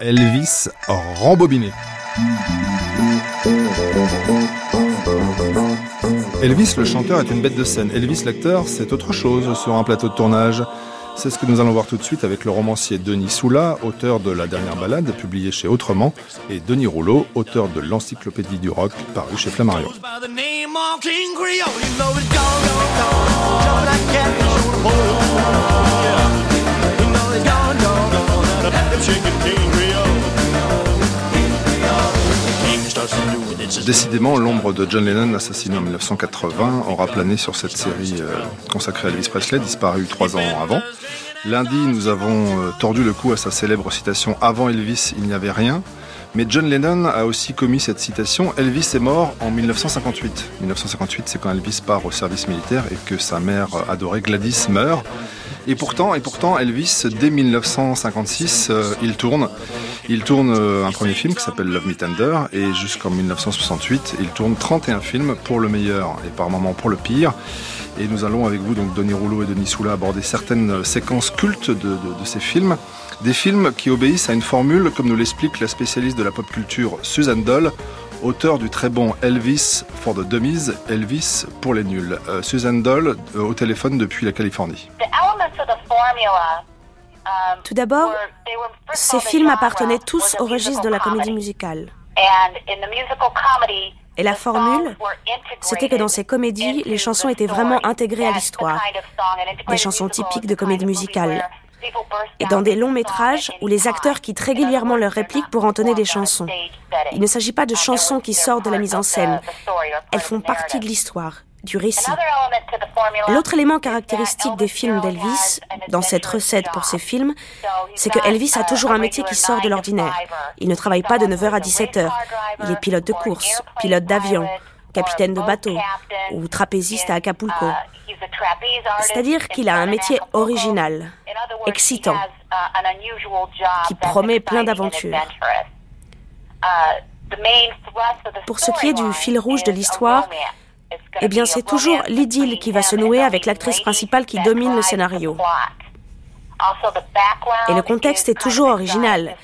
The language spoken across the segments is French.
Elvis rembobiné. Elvis le chanteur est une bête de scène. Elvis l'acteur, c'est autre chose sur un plateau de tournage. C'est ce que nous allons voir tout de suite avec le romancier Denis Soula, auteur de La dernière balade, publié chez Autrement, et Denis Rouleau, auteur de l'Encyclopédie du rock, paru chez Flammarion. Décidément, l'ombre de John Lennon, assassiné en 1980, aura plané sur cette série euh, consacrée à Elvis Presley, disparu trois ans avant. Lundi, nous avons euh, tordu le cou à sa célèbre citation Avant Elvis, il n'y avait rien. Mais John Lennon a aussi commis cette citation Elvis est mort en 1958. 1958, c'est quand Elvis part au service militaire et que sa mère adorée Gladys meurt. Et pourtant, et pourtant, Elvis, dès 1956, euh, il tourne. Il tourne euh, un premier film qui s'appelle Love Me Tender et jusqu'en 1968, il tourne 31 films pour le meilleur et par moments pour le pire. Et nous allons avec vous, donc Denis Rouleau et Denis Soula, aborder certaines séquences cultes de, ces films. Des films qui obéissent à une formule, comme nous l'explique la spécialiste de la pop culture Suzanne Doll, auteur du très bon Elvis for the Dummies, Elvis pour les nuls. Euh, Suzanne Doll, euh, au téléphone depuis la Californie. Tout d'abord, ces films appartenaient tous au registre de la comédie musicale. Et la formule, c'était que dans ces comédies, les chansons étaient vraiment intégrées à l'histoire. Des chansons typiques de comédie musicale et dans des longs métrages où les acteurs quittent régulièrement leurs répliques pour entonner des chansons. Il ne s'agit pas de chansons qui sortent de la mise en scène, elles font partie de l'histoire, du récit. L'autre élément caractéristique des films d'Elvis, dans cette recette pour ces films, c'est que Elvis a toujours un métier qui sort de l'ordinaire. Il ne travaille pas de 9h à 17h. Il est pilote de course, pilote d'avion, capitaine de bateau ou trapéziste à Acapulco. C'est-à-dire qu'il a un métier original, excitant, qui promet plein d'aventures. Pour ce qui est du fil rouge de l'histoire, eh bien c'est toujours l'idylle qui va se nouer avec l'actrice principale qui domine le scénario. Et le contexte est toujours original.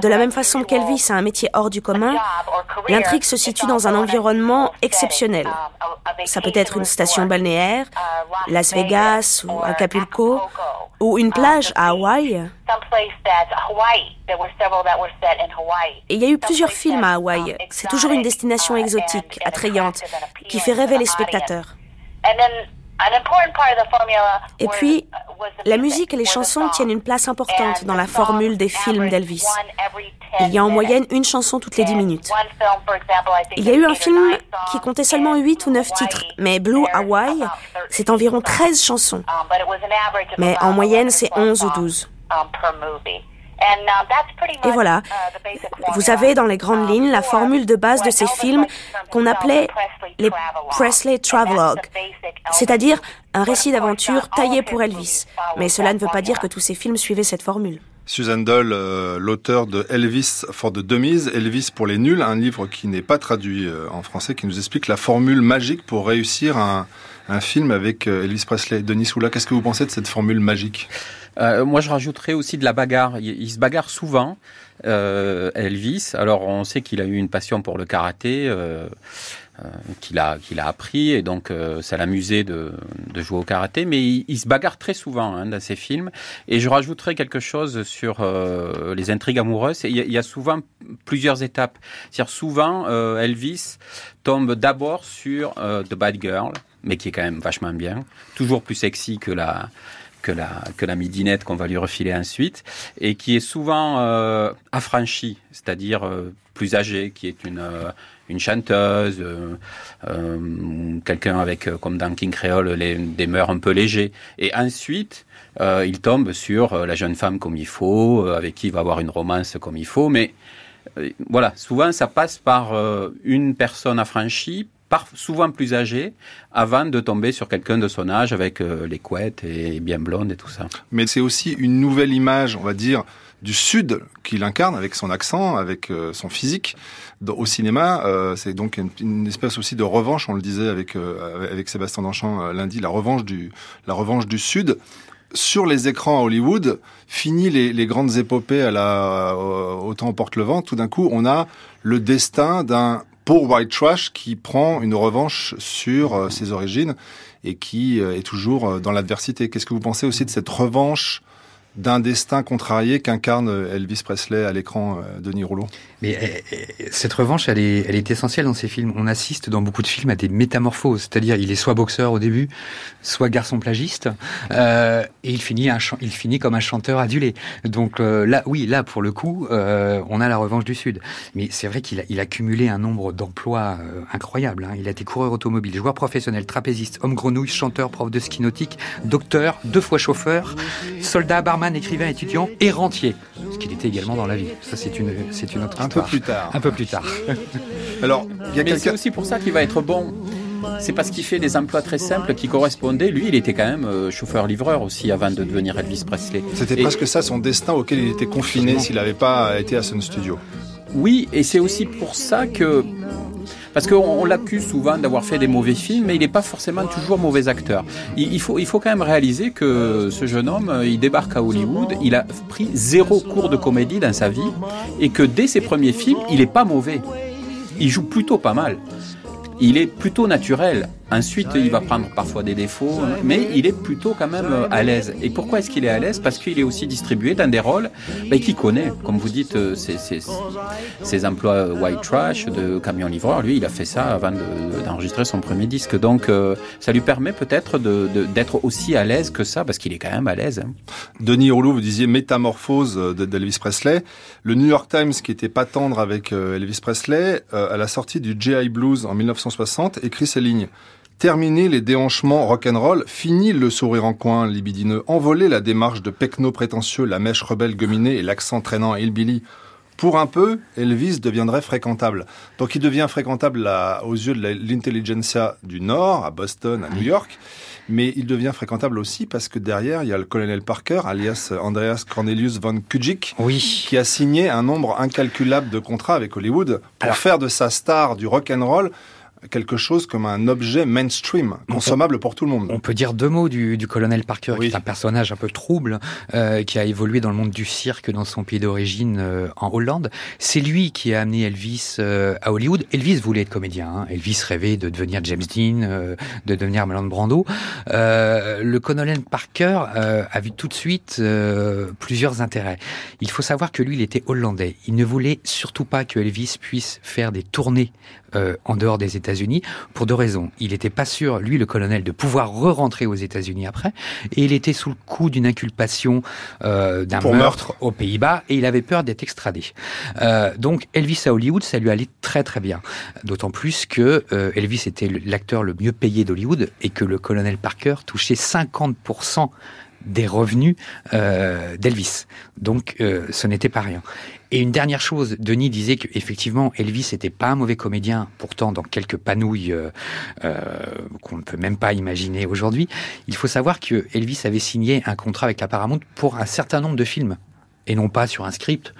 De la même façon qu'Elvis a un métier hors du commun, l'intrigue se situe dans un environnement exceptionnel. Ça peut être une station balnéaire, Las Vegas ou Acapulco, ou une plage à Hawaï. Et il y a eu plusieurs films à Hawaï. C'est toujours une destination exotique, attrayante, qui fait rêver les spectateurs. Et puis, la musique et les chansons tiennent une place importante dans la formule des films d'Elvis. Il y a en moyenne une chanson toutes les dix minutes. Il y a eu un film qui comptait seulement 8 ou 9 titres, mais Blue Hawaii, c'est environ 13 chansons. Mais en moyenne, c'est 11 ou 12. Et voilà, vous avez dans les grandes lignes la formule de base de ces films qu'on appelait les Presley Travelogue, c'est-à-dire un récit d'aventure taillé pour Elvis. Mais cela ne veut pas dire que tous ces films suivaient cette formule. Susan Doll, euh, l'auteur de Elvis for the Dummies, Elvis pour les nuls, un livre qui n'est pas traduit euh, en français, qui nous explique la formule magique pour réussir un, un film avec euh, Elvis Presley. Denis Soula, qu'est-ce que vous pensez de cette formule magique? Euh, moi, je rajouterais aussi de la bagarre. Il, se bagarre souvent, euh, Elvis. Alors, on sait qu'il a eu une passion pour le karaté. Euh, euh qu'il a qu'il a appris et donc euh, ça l'amusait de, de jouer au karaté mais il, se bagarre très souvent hein, dans ses films et je rajouterais quelque chose sur euh, les intrigues amoureuses il y, a, il y, a, souvent plusieurs étapes c'est-à-dire souvent Elvis tombe d'abord sur The Bad Girl mais qui est quand même vachement bien toujours plus sexy que la que la, que la midinette qu'on va lui refiler ensuite, et qui est souvent euh, affranchie, c'est-à-dire euh, plus âgée, qui est une, euh, une chanteuse, quelqu'un avec, comme dans King Creole, les, des mœurs un peu légers. Et ensuite, il tombe sur la jeune femme comme il faut, avec qui il va avoir une romance comme il faut, mais voilà, souvent ça passe par une personne affranchie, souvent plus âgé, avant de tomber sur quelqu'un de son âge avec euh, les couettes et bien blonde et tout ça. Mais c'est aussi une nouvelle image, on va dire, du Sud qu'il incarne avec son accent, avec euh, son physique. Au cinéma, euh, c'est donc une, espèce aussi de revanche, on le disait avec avec Sébastien Danchant lundi, la revanche du la revanche du Sud. sur les écrans à Hollywood, fini les, grandes épopées à la autant porte le vent, tout d'un coup, on a le destin d'un pour White Trash qui prend une revanche sur euh, ses origines et qui euh, est toujours euh, dans l'adversité. Qu'est-ce que vous pensez aussi de cette revanche d'un destin contrarié qu'incarne Elvis Presley à l'écran euh, de Rouleau? Mais euh, euh, cette revanche, elle est, elle est essentielle dans ces films. On assiste dans beaucoup de films à des métamorphoses, c'est-à-dire il est soit boxeur au début, soit garçon plagiste, euh, et il finit, un, il finit comme un chanteur adulé. Donc là, oui, là pour le coup, euh, on a la revanche du Sud. Mais c'est vrai qu'il a, il a cumulé un nombre d'emplois incroyables. Hein. Il a été coureur automobile, joueur professionnel, trapéziste, homme grenouille, chanteur, prof de ski nautique, docteur, deux fois chauffeur, soldat, barman écrivain, étudiant et rentier, ce qu'il était également dans la vie. Ça, c'est une, c'est une autre peu plus tard. Un peu plus tard. Alors, il y a c'est aussi pour ça qu'il va être bon. C'est parce qu'il fait des emplois très simples qui correspondaient. Lui, il était quand même euh, chauffeur-livreur aussi avant de devenir Elvis Presley. C'était presque ça son destin auquel il était confiné s'il n'avait pas été à Sun Studio. Oui, et c'est aussi pour ça que parce qu'on l'accuse souvent d'avoir fait des mauvais films, mais il n'est pas forcément toujours mauvais acteur. Il, faut, quand même réaliser que ce jeune homme, euh, il débarque à Hollywood, il a pris zéro cours de comédie dans sa vie, et que dès ses premiers films, il n'est pas mauvais. Il joue plutôt pas mal. Il est plutôt naturel. Ensuite, il va prendre parfois des défauts, mais il est plutôt quand même euh, à l'aise. Et pourquoi est-ce qu'il est à l'aise? Parce qu'il est aussi distribué dans des rôles ben, qu'il connaît. Comme vous dites, euh, ses, emplois euh, white trash de camion livreur, lui, il a fait ça avant d'enregistrer son premier disque. Donc, ça lui permet peut-être d'être aussi à l'aise que ça, parce qu'il est quand même à l'aise. Hein. Denis Rouleau, vous disiez métamorphose d'Elvis Presley. Le New York Times, qui était pas tendre avec Elvis Presley, à la sortie du GI Blues en 1960, écrit ces lignes. Terminé les déhanchements rock'n'roll, fini le sourire en coin libidineux, envolé la démarche de pecno prétentieux, la mèche rebelle gominée et l'accent traînant à Hillbilly. Pour un peu, Elvis deviendrait fréquentable. Donc il devient fréquentable aux yeux de l'intelligentsia du Nord, à Boston, à New York, mais il devient fréquentable aussi parce que derrière, il y a le colonel Parker, alias Andreas Cornelius von Kujic, qui a signé un nombre incalculable de contrats avec Hollywood pour faire de sa star du rock'n'roll quelque chose comme un objet mainstream, consommable pour tout le monde. On peut dire deux mots du, colonel Parker, qui est un personnage un peu trouble, euh, qui a évolué dans le monde du cirque dans son pays d'origine euh, en Hollande. C'est lui qui a amené Elvis euh, à Hollywood. Elvis voulait être comédien. Hein. Elvis rêvait de devenir James Dean, de devenir Marlon Brando. le colonel Parker a vu tout de suite plusieurs intérêts. Il faut savoir que lui, il était hollandais. Il ne voulait surtout pas que Elvis puisse faire des tournées en dehors des États-Unis pour deux raisons. Il n'était pas sûr, lui, le colonel, de pouvoir re-rentrer aux États-Unis après, et il était sous le coup d'une inculpation euh, d'un meurtre, aux Pays-Bas, et il avait peur d'être extradé. Euh, donc Elvis à Hollywood, ça lui allait très très bien. D'autant plus que Elvis était l'acteur le mieux payé d'Hollywood et que le colonel Parker touchait 50% des revenus euh, d'Elvis. Donc euh, ce n'était pas rien. Et une dernière chose, Denis disait qu'effectivement Elvis n'était pas un mauvais comédien, pourtant dans quelques panouilles euh, qu'on ne peut même pas imaginer aujourd'hui. Il faut savoir que Elvis avait signé un contrat avec la Paramount pour un certain nombre de films, et non pas sur un script,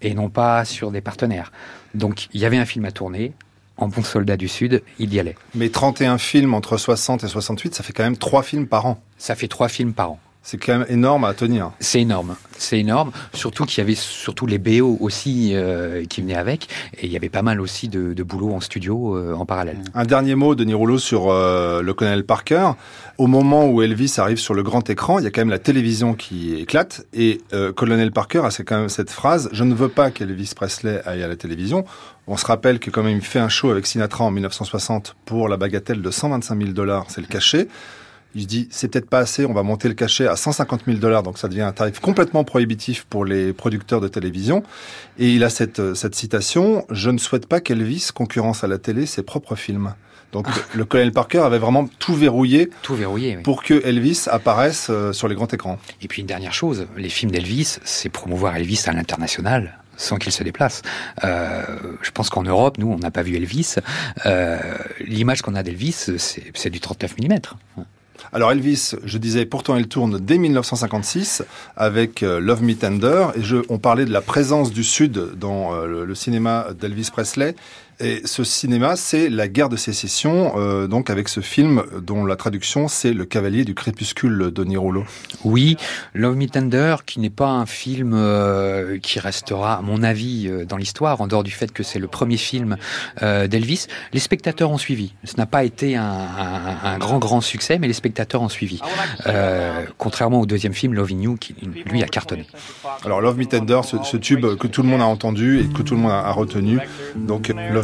et non pas sur des partenaires. Donc il y avait un film à tourner, en bon soldat du Sud, il y allait. Mais 31 films entre 60 et 68, ça fait quand même 3 films par an. Ça fait 3 films par an. C'est quand même énorme à tenir. C'est énorme, c'est énorme. Surtout qu'il y avait surtout les BO aussi euh, qui venaient avec, et il y avait pas mal aussi de, de boulot en studio euh, en parallèle. Un dernier mot, Denis Rouleau, sur euh, le colonel Parker. Au moment où Elvis arrive sur le grand écran, il y a quand même la télévision qui éclate, et colonel Parker a quand même cette phrase "Je ne veux pas qu'Elvis Presley aille à la télévision." On se rappelle que quand même il fait un show avec Sinatra en 1960 pour la bagatelle de 125 000 dollars, c'est le cachet. Il se dit, c'est peut-être pas assez, on va monter le cachet à 150 000 dollars, donc ça devient un tarif complètement prohibitif pour les producteurs de télévision. Et il a cette, euh, cette citation, je ne souhaite pas qu'Elvis concurrence à la télé ses propres films. Donc le colonel Parker avait vraiment tout verrouillé, tout verrouillé pour que Elvis apparaisse euh, sur les grands écrans. Et puis une dernière chose, les films d'Elvis, c'est promouvoir Elvis à l'international sans qu'il se déplace. Euh, je pense qu'en Europe, nous, on n'a pas vu Elvis. Euh, L'image qu'on a d'Elvis, c'est du 39 mm. Alors Elvis, je disais, pourtant elle tourne dès 1956 avec euh, Love Me Tender et je, on parlait de la présence du Sud dans euh, le, cinéma d'Elvis Presley. Et ce cinéma, c'est la guerre de sécession, euh, donc avec ce film dont la traduction c'est Le Cavalier du Crépuscule de Rouleau. Oui, Love Me Tender, qui n'est pas un film euh, qui restera, à mon avis, euh, dans l'histoire, en dehors du fait que c'est le premier film d'Elvis. Les spectateurs ont suivi. Ce n'a pas été un, grand, grand succès, mais les spectateurs ont suivi. contrairement au deuxième film, Loving You, qui lui a cartonné. Alors Love Me Tender, ce, tube que tout le monde a entendu et que tout le monde a, retenu, donc Love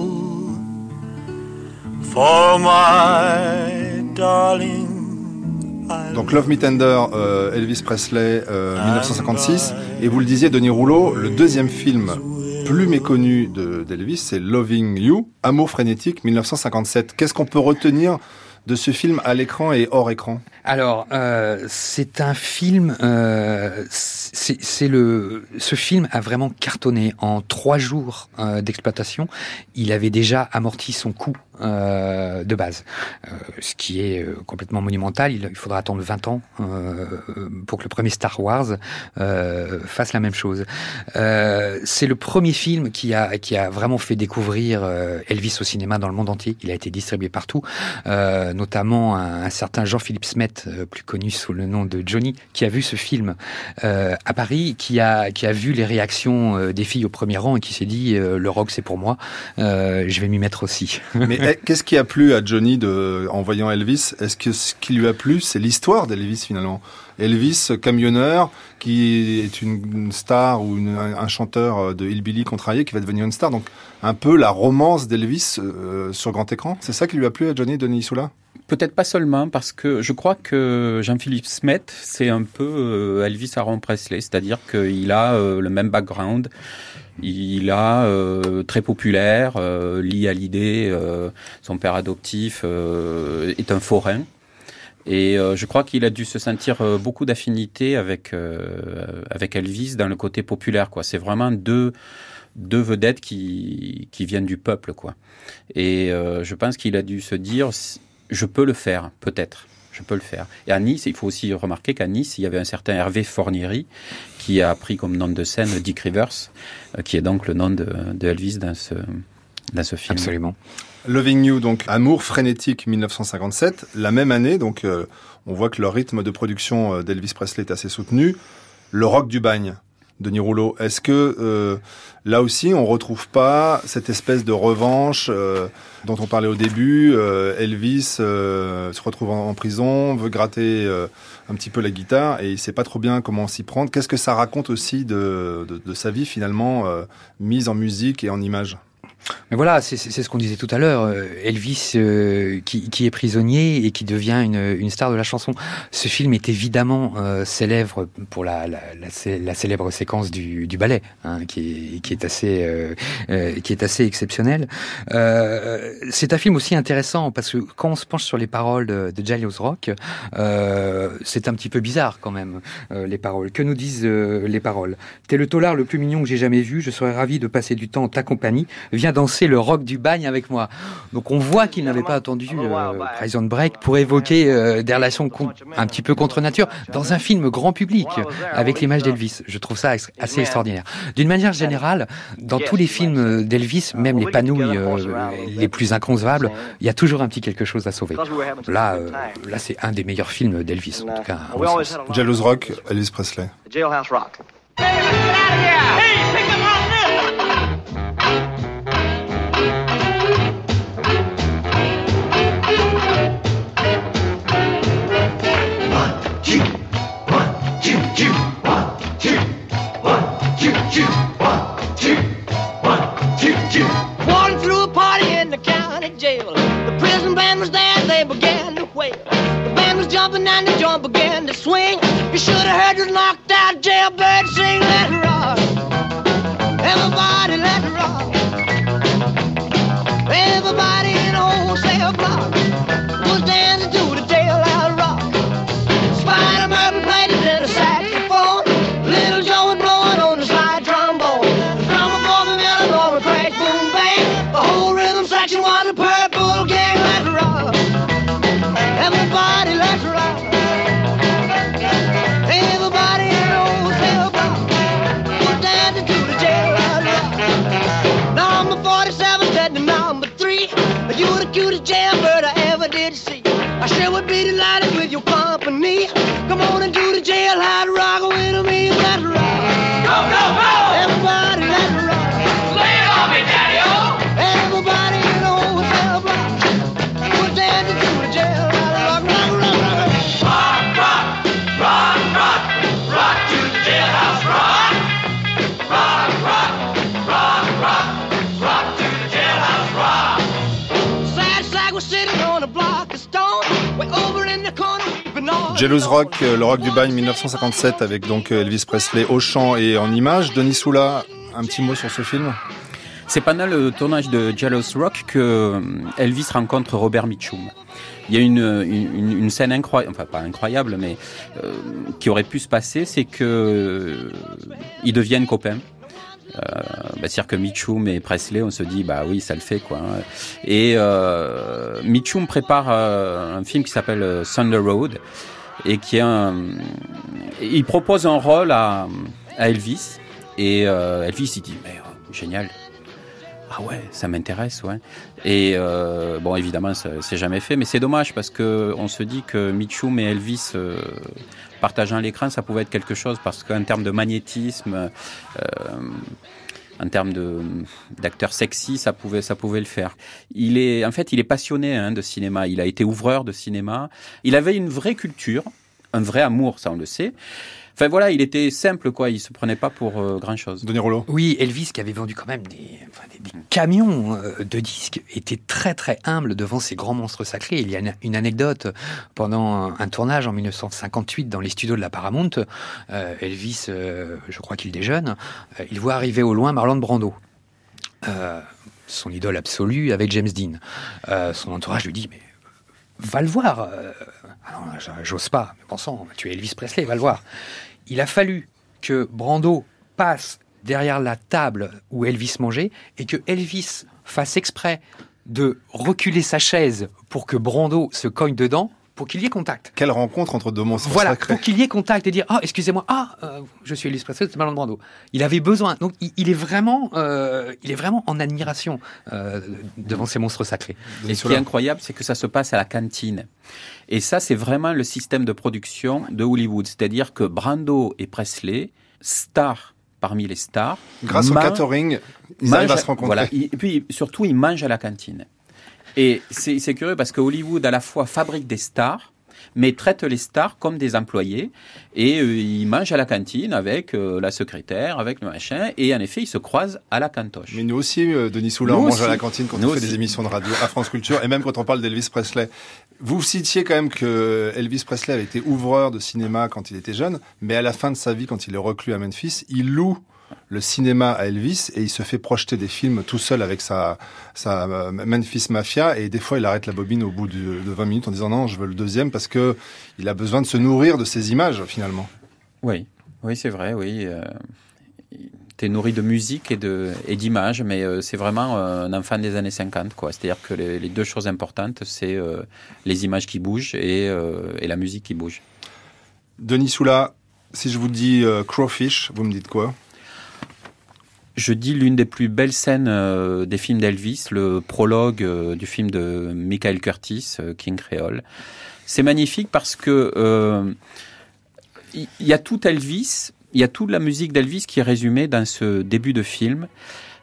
For my darling. Donc Love Me Tender, euh, Elvis Presley, 1956. Euh, Et vous le disiez, Denis Rouleau, le deuxième film plus méconnu d'Elvis, c'est Loving You, Amour frénétique, 1957. Qu'est-ce qu'on peut retenir de ce film à l'écran et hors écran? Alors, euh, c'est un film. C'est le. Ce film a vraiment cartonné en trois jours euh, d'exploitation. Il avait déjà amorti son coût euh, de base, euh, ce qui est complètement monumental. Il, faudra attendre 20 ans pour que le premier Star Wars fasse la même chose. c'est le premier film qui a, qui a vraiment fait découvrir Elvis au cinéma dans le monde entier. Il a été distribué partout, notamment un, un certain Jean-Philippe Smet, plus connu sous le nom de Johnny, qui a vu ce film à Paris, qui a, qui a vu les réactions des filles au premier rang et qui s'est dit le rock c'est pour moi, je vais m'y mettre aussi. Mais qu'est-ce qui a plu à Johnny de, en voyant Elvis? Est-ce que ce qui lui a plu, c'est l'histoire d'Elvis finalement? Elvis, camionneur, qui est une, star ou un chanteur de hillbilly contrarié qui va devenir une star. Donc un peu la romance d'Elvis euh, sur grand écran. C'est ça qui lui a plu à Johnny, Denis Soula Peut-être pas seulement, parce que je crois que Jean-Philippe Smet, c'est un peu euh, Elvis Aaron Presley, c'est-à-dire qu'il a euh, le même background. Il a très populaire, lié à l'idée. Son père adoptif est un forain. Et je crois qu'il a dû se sentir beaucoup d'affinité avec avec Elvis dans le côté populaire. Quoi, c'est vraiment deux deux vedettes qui qui viennent du peuple. Quoi. Et je pense qu'il a dû se dire, je peux le faire, peut-être je peux le faire. Et à Nice, il faut aussi remarquer qu'à Nice, il y avait un certain Hervé Fornieri qui a pris comme nom de scène Dick Rivers, euh, qui est donc le nom de, Elvis dans ce, dans ce film. Absolument. Loving You, donc Amour frénétique 1957. La même année, donc euh, on voit que le rythme de production euh, d'Elvis Presley est assez soutenu. Le rock du bagne, Denis Rouleau. Est-ce que euh, là aussi, on retrouve pas cette espèce de revanche euh, dont on parlait au début euh, Elvis se retrouve en, prison, veut gratter un petit peu la guitare et il sait pas trop bien comment s'y prendre. Qu'est-ce que ça raconte aussi de, de sa vie finalement mise en musique et en image mais voilà, c'est ce qu'on disait tout à l'heure. Euh, Elvis euh, qui, est prisonnier et qui devient une, star de la chanson. Ce film est évidemment euh, célèbre pour la, célèbre séquence du, ballet, hein, qui, est, assez qui est assez exceptionnel. c'est un film aussi intéressant parce que quand on se penche sur les paroles de, de Rock, c'est un petit peu bizarre quand même les paroles. Que nous disent les paroles? T'es le tolard le plus mignon que j'ai jamais vu. Je serais ravi de passer du temps en ta compagnie. Viens danser danser le rock du bagne avec moi. Donc on voit qu'il n'avait pas attendu euh, Prison Break pour évoquer euh, des relations un petit peu contre nature dans un film grand public avec l'image d'Elvis. Je trouve ça assez extraordinaire. D'une manière générale, dans tous les films d'Elvis, même les panouilles les plus inconcevables, il y a toujours un petit quelque chose à sauver. Là, là c'est un des meilleurs films d'Elvis, en tout cas. Jealous Rock, Elvis Presley. Jailhouse Rock. Hey, band was there, they began to wail. The band was jumping and the joint began to swing. You should have heard the knocked out jailbird sing, let it rock. Everybody let it rock. Everybody in the whole cell block was dancing to the cure, cure, J. Jealous Rock, euh, le rock du bagne 1957 avec donc euh, Elvis Presley au chant et en image. Denis Soula, un petit mot sur ce film? C'est pendant le tournage de Jealous Rock que euh, Elvis rencontre Robert Mitchum. Il y a une, scène incroyable, enfin pas incroyable, mais qui aurait pu se passer, c'est que ils deviennent copains. Bah, c'est-à-dire que Mitchum et Presley, on se dit bah oui, ça le fait quoi. Et Mitchum prépare un film qui s'appelle Thunder Road et qui est un, il propose un rôle à, à Elvis et euh, Elvis il dit mais oh, génial. Ah ouais, ça m'intéresse, ouais. Et euh, bon, évidemment, c'est jamais fait, mais c'est dommage parce que on se dit que Mitchum et Elvis euh, partageant l'écran, ça pouvait être quelque chose parce qu'en termes de magnétisme, euh, en termes d'acteur sexy, ça pouvait ça pouvait le faire. Il est en fait, il est passionné hein, de cinéma. Il a été ouvreur de cinéma. Il avait une vraie culture, un vrai amour, ça on le sait. Enfin voilà, il était simple quoi, il se prenait pas pour euh, grand chose. Denis Rollo. Oui, Elvis qui avait vendu quand même des, enfin, des, des camions euh, de disques était très très humble devant ces grands monstres sacrés. Il y a une, anecdote pendant un, un, tournage en 1958 dans les studios de la Paramount. Euh, Elvis, euh, je crois qu'il déjeune, euh, il voit arriver au loin Marlon Brando. Euh, son idole absolue avec James Dean. son entourage lui dit mais va le voir. Alors, j'ose pas, mais pensons, tu es Elvis Presley, va le voir. Il a fallu que Brando passe derrière la table où Elvis mangeait et que Elvis fasse exprès de reculer sa chaise pour que Brando se cogne dedans pour qu'il y ait contact. Quelle rencontre entre deux monstres Voilà, sacrés. pour qu'il y ait contact et dire ah excusez-moi ah euh, je suis Elvis Presley c'est Marlon Brando. Il avait besoin donc il, il est vraiment euh, il est vraiment en admiration euh, devant ces monstres sacrés. Et ce qui est incroyable c'est que ça se passe à la cantine. Et ça c'est vraiment le système de production de Hollywood, c'est-à-dire que Brando et Presley stars parmi les stars. Grâce au catering, ils arrivent à se rencontrer. Voilà. Et puis surtout, ils mangent à la cantine. Et c'est curieux parce que Hollywood à la fois fabrique des stars, mais traite les stars comme des employés et euh, ils mangent à la cantine avec euh, la secrétaire, avec le machin et en effet ils se croisent à la cantoche. Mais nous aussi, euh, Denis Soula, on mange à la cantine quand nous on fait aussi. des émissions de radio à France Culture et même quand on parle d'Elvis Presley. Vous citiez quand même que Elvis Presley avait été ouvreur de cinéma quand il était jeune, mais à la fin de sa vie, quand il est reclus à Memphis, il loue le cinéma à Elvis et il se fait projeter des films tout seul avec sa, sa Memphis Mafia et des fois il arrête la bobine au bout de, de 20 minutes en disant non je veux le deuxième parce que il a besoin de se nourrir de ces images finalement. Oui, oui c'est vrai, oui. Euh, C'était nourri de musique et de et d'images, mais euh, c'est vraiment euh, un enfant des années 50, quoi. C'est-à-dire que les, deux choses importantes, c'est les images qui bougent et, et, la musique qui bouge. Denis Soula, si je vous dis Crowfish, vous me dites quoi? Je dis l'une des plus belles scènes des films d'Elvis, le prologue du film de Michael Curtis, King Creole. C'est magnifique parce que il y a tout Elvis, il y a toute la musique d'Elvis qui est résumée dans ce début de film.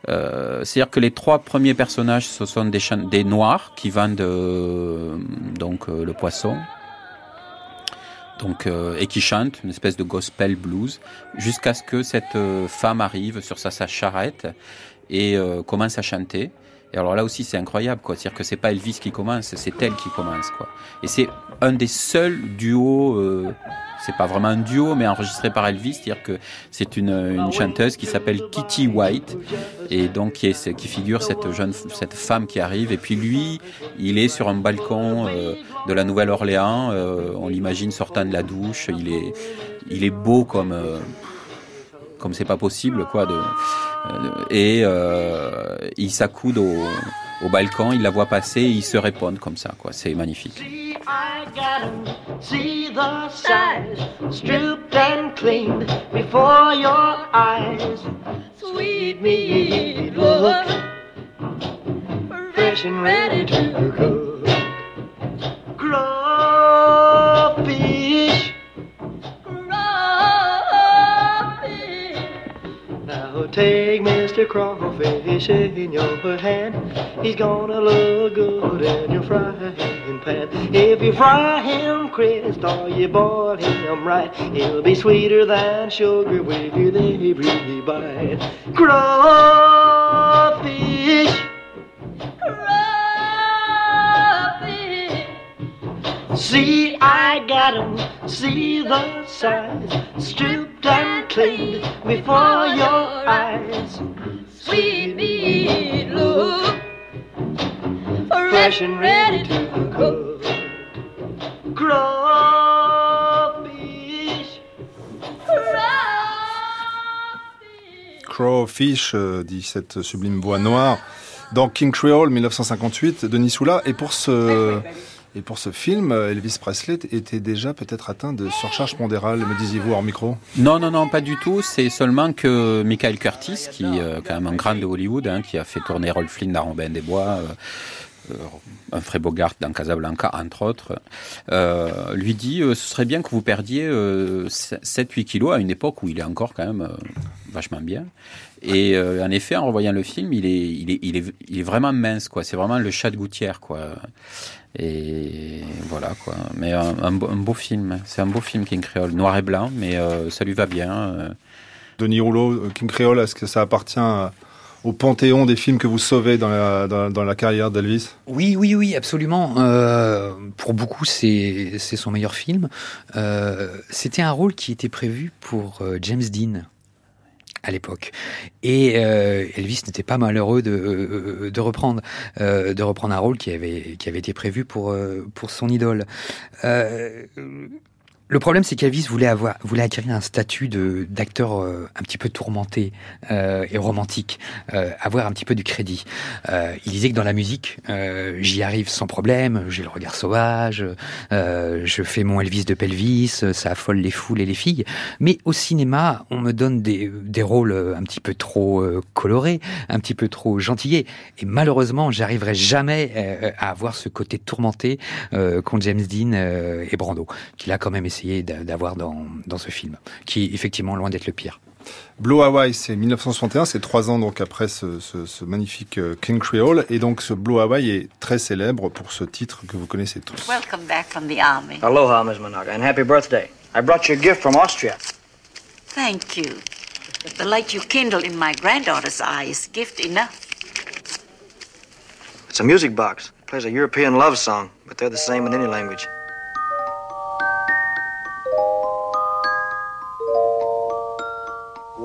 Euh, C'est-à-dire que les trois premiers personnages, ce sont des, des noirs qui vendent euh, donc euh, le poisson, donc euh, et qui chantent une espèce de gospel blues, jusqu'à ce que cette femme arrive sur sa, sa charrette et commence à chanter. Et alors là aussi, c'est incroyable, quoi. C'est-à-dire que c'est pas Elvis qui commence, c'est elle qui commence, quoi. Et c'est un des seuls duos, euh, c'est pas vraiment un duo, mais enregistré par Elvis, c'est-à-dire que c'est une, une, chanteuse qui s'appelle Kitty White, et donc qui, est, qui figure cette jeune, cette femme qui arrive, et puis lui, il est sur un balcon euh, de la Nouvelle-Orléans, euh, on l'imagine sortant de la douche, il est, il est beau comme, euh, comme c'est pas possible, quoi, de, euh, et ils s'accoudent au, au, balcon, ils la voient passer et ils se répondent comme ça. Quoi. C'est magnifique. And ready to cook. Crawfish. Crawfish. Now take Mr. Crawfish in your hand. He's gonna look good in your frying pan. If you fry him crisp or you boil him right, he'll be sweeter than sugar with you every bite. Crawfish. Crawfish. See, I got him. See the size. Stripped and cleaned before your eyes. Sweet meat, look, fresh and ready to cook. Crawfish, Crawfish, euh, dit cette sublime voix noire, dans King Creole 1958 de Nissoula. Et pour ce et pour ce film, Elvis Presley était déjà peut-être atteint de surcharge pondérale, me disiez-vous hors micro? Non, non, non, pas du tout. C'est seulement que Michael Curtis, qui est euh, quand même un grand de Hollywood, hein, qui a fait tourner Rolf Flynn dans Robin des Bois, euh, euh, un Humphrey Bogart dans Casablanca, entre autres, euh, lui dit ce serait bien que vous perdiez 7-8 kilos à une époque où il est encore quand même vachement bien. Et en effet, en revoyant le film, il est, vraiment mince, quoi. C'est vraiment le chat de gouttière, quoi. Et voilà. Mais un, beau film. C'est un beau film King Creole, noir et blanc, mais euh, ça lui va bien. Euh. Denis Rouleau, euh, King Creole, est-ce que ça appartient au panthéon des films que vous sauvez dans la, dans, la carrière d'Elvis Oui, oui, oui, absolument. pour beaucoup, c'est son meilleur film. C'était un rôle qui était prévu pour James Dean à l'époque. Et euh, Elvis n'était pas malheureux de, euh, de reprendre euh, de reprendre un rôle qui avait qui avait été prévu pour pour son idole. Le problème, c'est qu'Elvis voulait avoir, voulait acquérir un statut d'acteur euh, un petit peu tourmenté euh, et romantique, euh, avoir un petit peu du crédit. Euh, il disait que dans la musique, euh, j'y arrive sans problème, j'ai le regard sauvage, je fais mon Elvis de pelvis, ça affole les foules et les filles. Mais au cinéma, on me donne des, des rôles un petit peu trop colorés, un petit peu trop gentillés, et malheureusement, j'arriverai jamais à avoir ce côté tourmenté qu'ont James Dean et Brando, qu'il a quand même essayé d'avoir dans, dans ce film, qui est effectivement loin d'être le pire. Blue Hawaii, c'est 1961, c'est trois ans donc après ce, ce, ce, magnifique euh, King Creole, et donc ce Blue Hawaii est très célèbre pour ce titre que vous connaissez tous. Welcome back from the army. Aloha, Ms. Monaga, and happy birthday. I brought you a gift from Austria. Thank you. The light you kindled in my granddaughter's eye is gift enough. It's a music box. It plays a European love song, but they're the same in any language.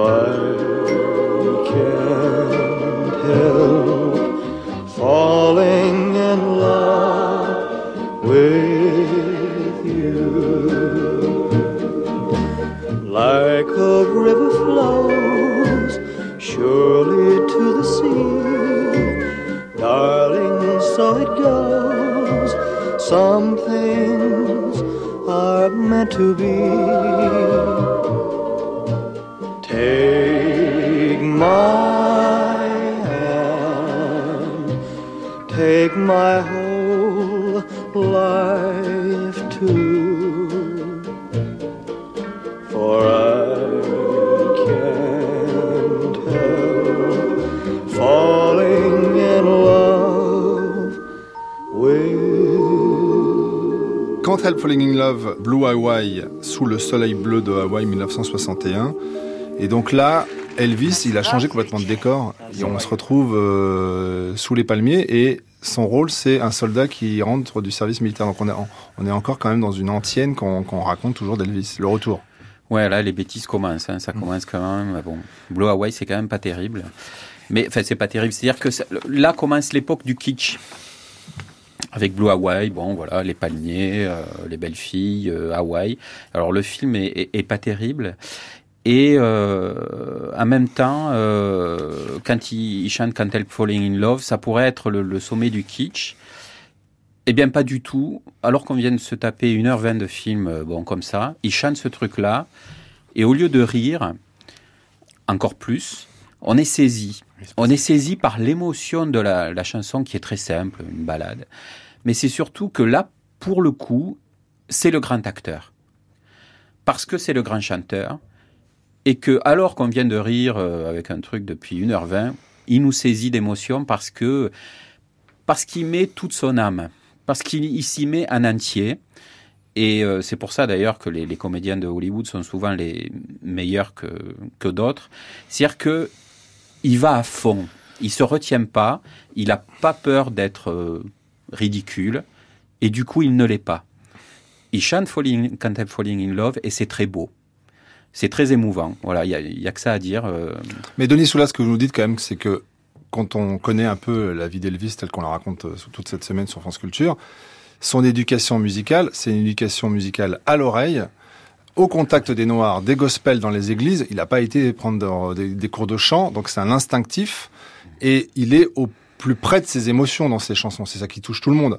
I can't help falling in love with you? Like a river flows surely to the sea, darling, so it goes. Some things are meant to be. Take my hand, take my whole life too, for I can't help falling in love. With Can't Help Falling in Love, Blue Hawaii, sous le soleil bleu de Hawaï 1961. Et donc là, Elvis, il a changé complètement de décor. On se retrouve euh, sous les palmiers et son rôle, c'est un soldat qui rentre du service militaire. Donc on est, encore quand même dans une antienne qu'on raconte toujours d'Elvis, le retour. Ouais, là, les bêtises commencent. hein, ça commence quand même. mais Bon, Blue Hawaii, c'est quand même pas terrible. Mais enfin, c'est pas terrible. C'est-à-dire que là commence l'époque du kitsch. Avec Blue Hawaii, bon, voilà, les palmiers, euh, les belles filles, euh, Hawaï. Alors le film est, est- est pas terrible. Et euh, en même temps, euh, quand il, il chante Can't Help Falling in Love, ça pourrait être le, le sommet du kitsch. Eh bien, pas du tout. Alors qu'on vient de se taper 1h20 de film, euh, bon, comme ça, il chante ce truc-là, et au lieu de rire, encore plus, on est saisi. On est saisi par l'émotion de la, la chanson qui est très simple, une balade. Mais c'est surtout que là, pour le coup, c'est le grand acteur. Parce que c'est le grand chanteur, et que alors qu'on vient de rire euh, avec un truc depuis 1h20, il nous saisit d'émotion parce que parce qu'il met toute son âme, parce qu'il il s'y met en entier. Et euh, c'est pour ça d'ailleurs que les, comédiens de Hollywood sont souvent les meilleurs que, que d'autres. C'est-à-dire que il va à fond, il se retient pas, il n'a pas peur d'être euh, ridicule, et du coup il ne l'est pas. Il chante Falling, Can't Help Falling in Love et c'est très beau. C'est très émouvant. Voilà, il y a, que ça à dire. euh, Mais Denis Soulas, ce que vous nous dites quand même, c'est que quand on connaît un peu la vie d'Elvis telle qu'on la raconte euh, toute cette semaine sur France Culture, son éducation musicale, c'est une éducation musicale à l'oreille, au contact des Noirs, des gospels dans les églises. Il n'a pas été prendre des, des cours de chant, donc c'est un instinctif. Et il est au plus près de ses émotions dans ses chansons. C'est ça qui touche tout le monde.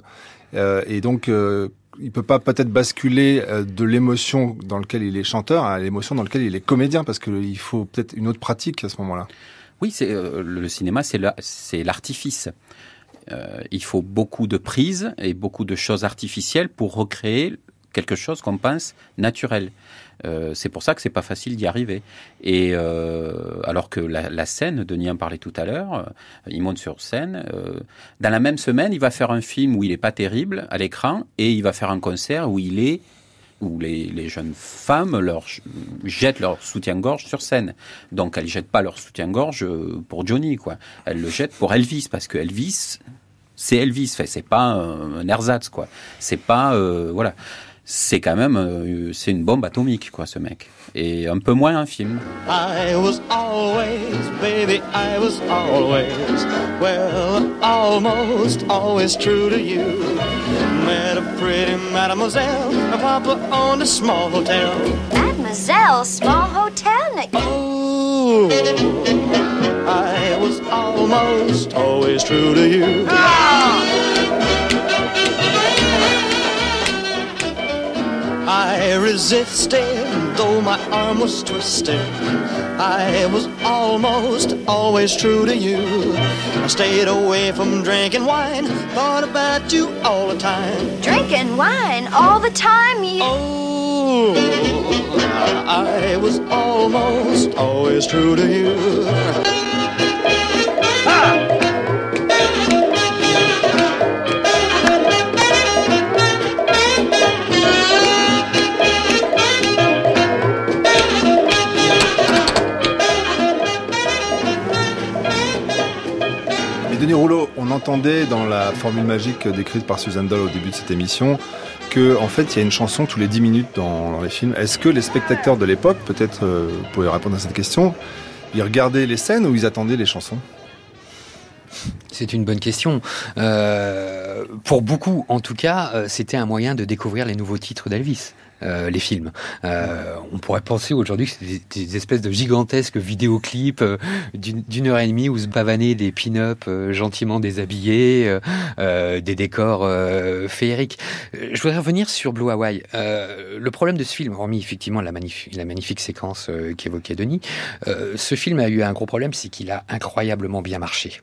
Euh, et donc, euh, il peut pas peut-être basculer euh, de l'émotion dans laquelle il est chanteur à l'émotion dans laquelle il est comédien, parce qu'il faut peut-être une autre pratique à ce moment-là. Oui, c'est euh, le cinéma, c'est la- c'est l'artifice. Euh, il faut beaucoup de prises et beaucoup de choses artificielles pour recréer quelque chose qu'on pense naturel. Euh, c'est pour ça que c'est pas facile d'y arriver. Et euh, alors que la, scène, Denis en parlait tout à l'heure, euh, il monte sur scène. dans la même semaine, il va faire un film où il est pas terrible à l'écran et il va faire un concert où il est où les, les jeunes femmes leur jettent leur soutien-gorge sur scène. Donc elles jettent pas leur soutien-gorge pour Johnny, quoi. Elles le jettent pour Elvis, parce que Elvis, c'est Elvis. C'est pas un, ersatz, quoi. C'est pas, voilà. C'est quand même, euh, c'est une bombe atomique, quoi, ce mec. Et un peu moins un film. I was always, baby, I was always, well, almost always true to you. Met a pretty mademoiselle, a papa owned a small hotel. Mademoiselle, small hotel? Now, Oh, I was almost always true to you. I resisted, though my arm was twisted. I was almost always true to you. I stayed away from drinking wine, thought about you all the time. drinking wine all the time. You. Oh, I was almost always true to you. Attendait dans la formule magique décrite par Susan Doll au début de cette émission que en fait il y a une chanson tous les 10 minutes dans, les films. Est-ce que les spectateurs de l'époque, peut-être euh, vous pouvez répondre à cette question, ils regardaient les scènes ou ils attendaient les chansons? C'est une bonne question. Euh, pour beaucoup, en tout cas, euh, c'était un moyen de découvrir les nouveaux titres d'Elvis. Euh, les films. Euh, on pourrait penser aujourd'hui que c'est des, espèces de gigantesques vidéoclips euh, d'une heure et demie où se pavanaient des pin-up gentiment déshabillés, des décors féeriques. Je voudrais revenir sur Blue Hawaii. le problème de ce film, hormis effectivement la, la magnifique séquence qu'évoquait Denis, ce film a eu un gros problème, c'est qu'il a incroyablement bien marché.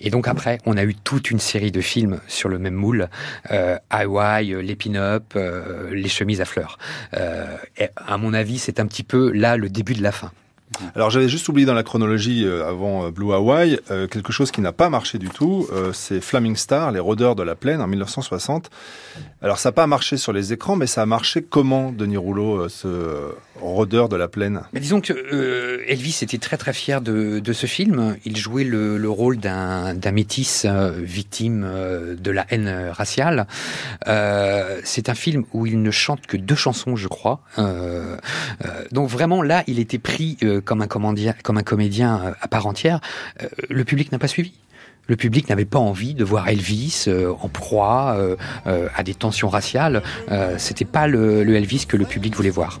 Et donc après, on a eu toute une série de films sur le même moule, euh, Hawaii, euh, les pin-up, euh, les chemises à fleurs. Euh, à mon avis, c'est un petit peu là le début de la fin. Alors j'avais juste oublié dans la chronologie avant Blue Hawaii quelque chose qui n'a pas marché du tout, c'est Flaming Star, les rôdeurs de la plaine en 1960. Alors ça n'a pas marché sur les écrans, mais ça a marché comment, Denis Rouleau, ce rôdeur de la plaine mais Disons que euh, Elvis était très très fier de, de ce film. Il jouait le, le rôle d'un métis euh, victime euh, de la haine raciale. Euh, c'est un film où il ne chante que deux chansons, je crois. Euh, donc vraiment là, il était pris comme un comédien, comme un comédien à part entière. le public n'a pas suivi. Le public n'avait pas envie de voir Elvis en proie à des tensions raciales. C'était pas le, le Elvis que le public voulait voir.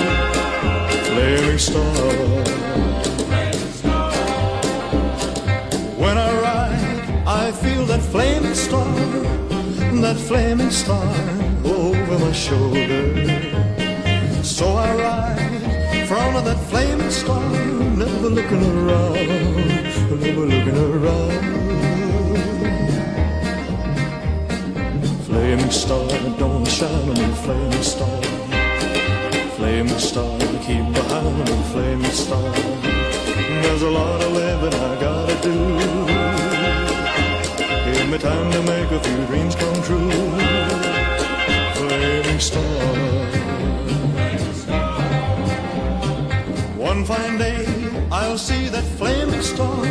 flaming star. When I ride, I feel that flaming star, that flaming star over my shoulder. So I ride of that flaming star, never looking around, never looking around. Flaming star, don't shine on me, flaming star. Flaming star, keep behind me, flaming star. There's a lot of living I gotta do. Give me time to make a few dreams come true. Flaming star. One fine day I'll see that flaming star,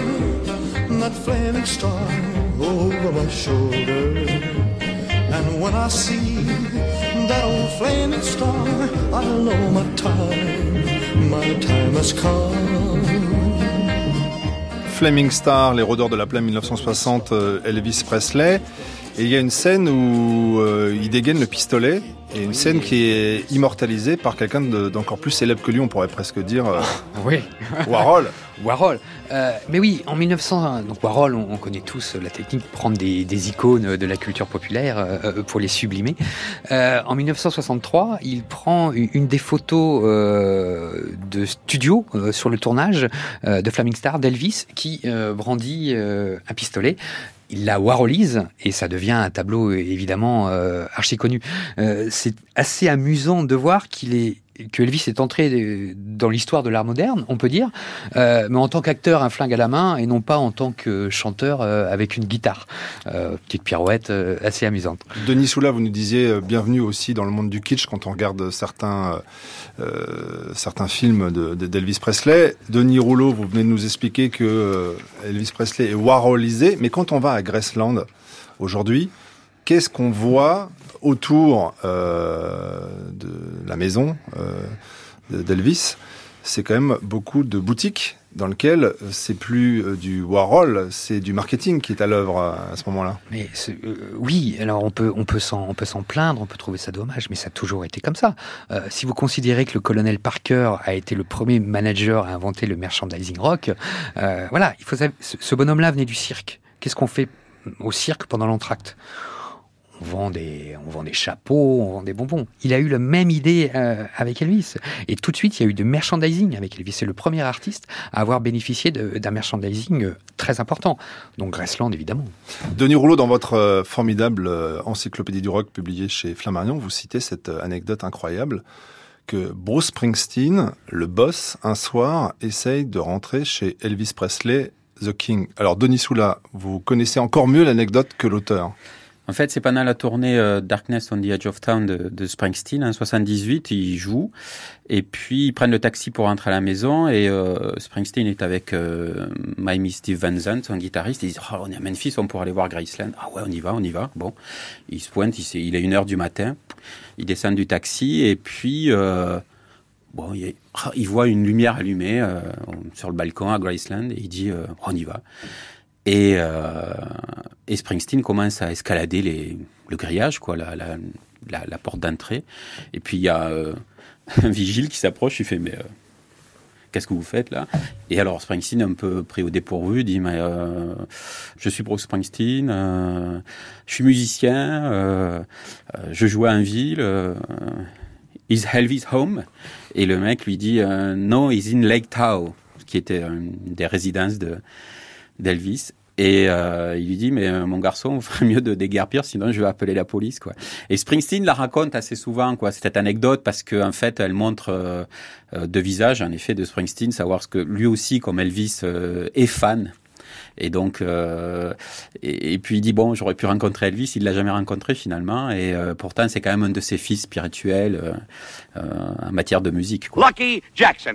that flaming star over my shoulder. And when I see that old flaming star, I know my time, my time has come. Flaming Star, les rôdeurs de la plaine 1960, euh, Elvis Presley. Et il y a une scène où euh, il dégaine le pistolet, et une scène qui est immortalisée par quelqu'un d'encore plus célèbre que lui, on pourrait presque dire. Euh, oui. Warhol. Warhol. Euh, mais oui, en 1900, donc Warhol, on, connaît tous la technique de prendre des, icônes de la culture populaire euh, pour les sublimer. en 1963, il prend une des photos de studio sur le tournage de Flaming Star d'Elvis qui brandit un pistolet il la warholise et ça devient un tableau évidemment euh, archi connu. Euh, c'est assez amusant de voir qu'il est que Elvis est entré dans l'histoire de l'art moderne, on peut dire, euh, mais en tant qu'acteur, un flingue à la main, et non pas en tant que chanteur euh, avec une guitare. Euh, petite pirouette assez amusante. Denis Soula, vous nous disiez bienvenue aussi dans le monde du kitsch quand on regarde certains certains films d'Elvis de, Presley. Denis Rouleau, vous venez de nous expliquer que Elvis Presley est warholisé, mais quand on va à Graceland aujourd'hui, qu'est-ce qu'on voit autour euh, de la maison euh, d'Elvis, c'est quand même beaucoup de boutiques dans lesquelles c'est plus euh, du Warhol, c'est du marketing qui est à l'œuvre à, ce moment-là. Mais oui, alors on peut on peut s'en on peut s'en plaindre, on peut trouver ça dommage, mais ça a toujours été comme ça. si vous considérez que le colonel Parker a été le premier manager à inventer le merchandising rock, voilà, il faut ce bonhomme-là venait du cirque. Qu'est-ce qu'on fait au cirque pendant l'entracte? On vend des, on vend des chapeaux, on vend des bonbons. Il a eu la même idée euh, avec Elvis. Et tout de suite, il y a eu du merchandising avec Elvis. C'est le premier artiste à avoir bénéficié d'un merchandising euh, très important. Donc Graceland, évidemment. Denis Rouleau, dans votre euh, formidable encyclopédie du rock publiée chez Flammarion, vous citez cette anecdote incroyable que Bruce Springsteen, le boss, un soir, essaye de rentrer chez Elvis Presley, The King. Alors, Denis Soula, vous connaissez encore mieux l'anecdote que l'auteur. En fait, c'est pendant la tournée euh, Darkness on the Edge of Town de, Springsteen, en 78, il joue, et puis ils prennent le taxi pour rentrer à la maison, et euh, Springsteen est avec euh, Miami Steve Van Zandt, son guitariste, ils disent oh, on est à Memphis, on pourrait aller voir Graceland. Ah ouais, on y va, on y va. Bon, il se pointe, il, il est une heure du matin, il descend du taxi, et puis... Euh, bon, il, ah, il, voit une lumière allumée sur le balcon à Graceland et il dit on y va. Et, euh, et Springsteen commence à escalader les, le grillage, quoi, la, la, la, porte d'entrée. Et puis il y a euh, un vigile qui s'approche, il fait mais euh, qu'est-ce que vous faites là? Et alors Springsteen, un peu pris au dépourvu, dit mais euh, je suis Bruce Springsteen, euh, je suis musicien, euh, je joue à ville. is Elvis home? Et le mec lui dit no, he's in Lake Tahoe, qui était une des résidences de d'Elvis. Et euh, il lui dit, mais euh, mon garçon, vous ferait mieux de déguerpir, sinon je vais appeler la police, quoi. Et Springsteen la raconte assez souvent, quoi, cette anecdote, parce qu'en en fait, elle montre euh, deux visages, en effet, de Springsteen, savoir ce que lui aussi, comme Elvis, est fan. Et donc, et, puis il dit bon, j'aurais pu rencontrer Elvis, il l'a jamais rencontré finalement, et pourtant c'est quand même un de ses fils spirituels en matière de musique. Lucky Jackson.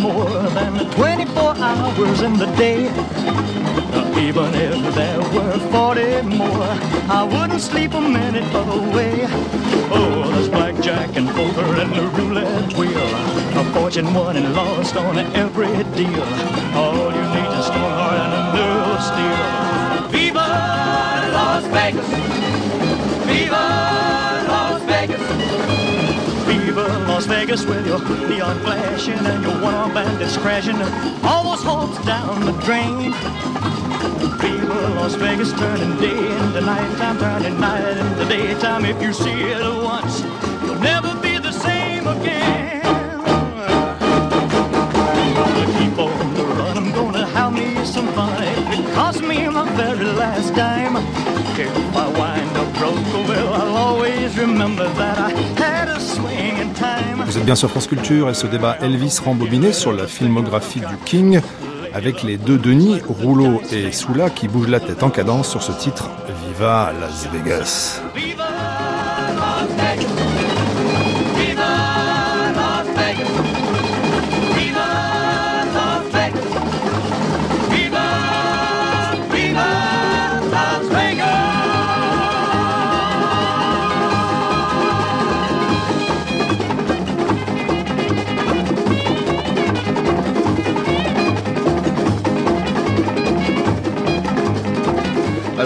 more than 24 hours in the day. Even if there were 40 more, I wouldn't sleep a minute away. Oh, there's blackjack and poker and the roulette wheel. A fortune won and lost on every deal. All you need is a strong heart and a of steel. Viva Las Vegas! Viva Las Vegas with your neon flashing and your one-armed bandits crashing. Almost hopes down the drain. People, Las Vegas turning day into nighttime, turning night into daytime. If you see it once, you'll never be the same again. Gonna keep on the run. I'm gonna have me some fun. It cost me my very last dime. If I wind up broke, oh, well, I'll always remember that I had a Vous êtes bien sur France Culture et ce débat Elvis rembobiné sur la filmographie du King avec les deux Denis, Rouleau et Soula qui bougent la tête en cadence sur ce titre Viva Las Vegas.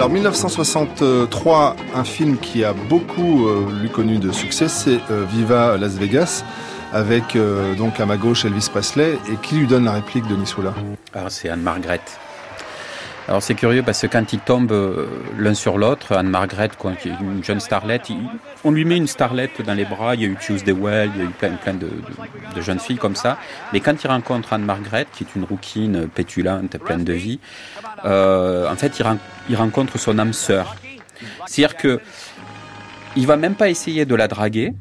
Alors 1963, un film qui a beaucoup euh, lui connu de succès, c'est euh, Viva Las Vegas, avec euh, donc à ma gauche Elvis Presley, et qui lui donne la réplique de Nisoula Alors c'est Anne-Margrethe. Alors c'est curieux parce que quand ils tombent l'un sur l'autre, Anne-Margrethe, une jeune starlette, on lui met une starlette dans les bras, il y a eu Tuesday Well, il y a eu plein, de, jeunes filles comme ça, mais quand il rencontre Anne-Margrethe, qui est une rouquine pétulante, pleine de vie, euh, en fait, il, rencontre son âme sœur. C'est-à-dire que il va même pas essayer de la draguer,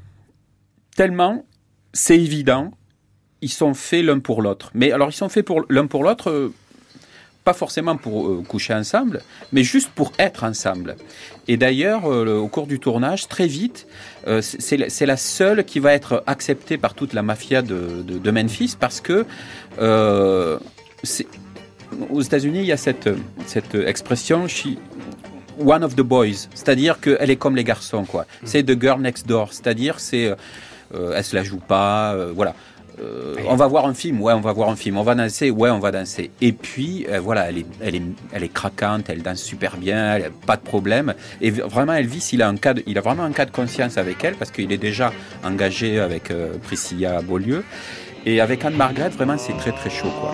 tellement c'est évident, ils sont faits l'un pour l'autre. Mais alors, ils sont faits pour l'un pour l'autre, euh, pas forcément pour euh, coucher ensemble, mais juste pour être ensemble. Et d'ailleurs, au cours du tournage, très vite, c'est la seule qui va être acceptée par toute la mafia de, de Memphis parce que aux États-Unis, il y a cette, cette expression one of the boys, c'est-à-dire qu'elle est comme les garçons, quoi. Mm. C'est the girl next door, c'est-à-dire c'est euh, elle se la joue pas, euh, voilà. Euh, on va voir un film, ouais, on va voir un film. On va danser, ouais, on va danser. Et puis, voilà, elle est, elle est, elle est craquante, elle danse super bien, elle a pas de problème. Et vraiment, Elvis, il a un cas, il a vraiment un cas de conscience avec elle parce qu'il est déjà engagé avec Priscilla Beaulieu. Et avec Anne Margaret, vraiment, c'est très très chaud, quoi.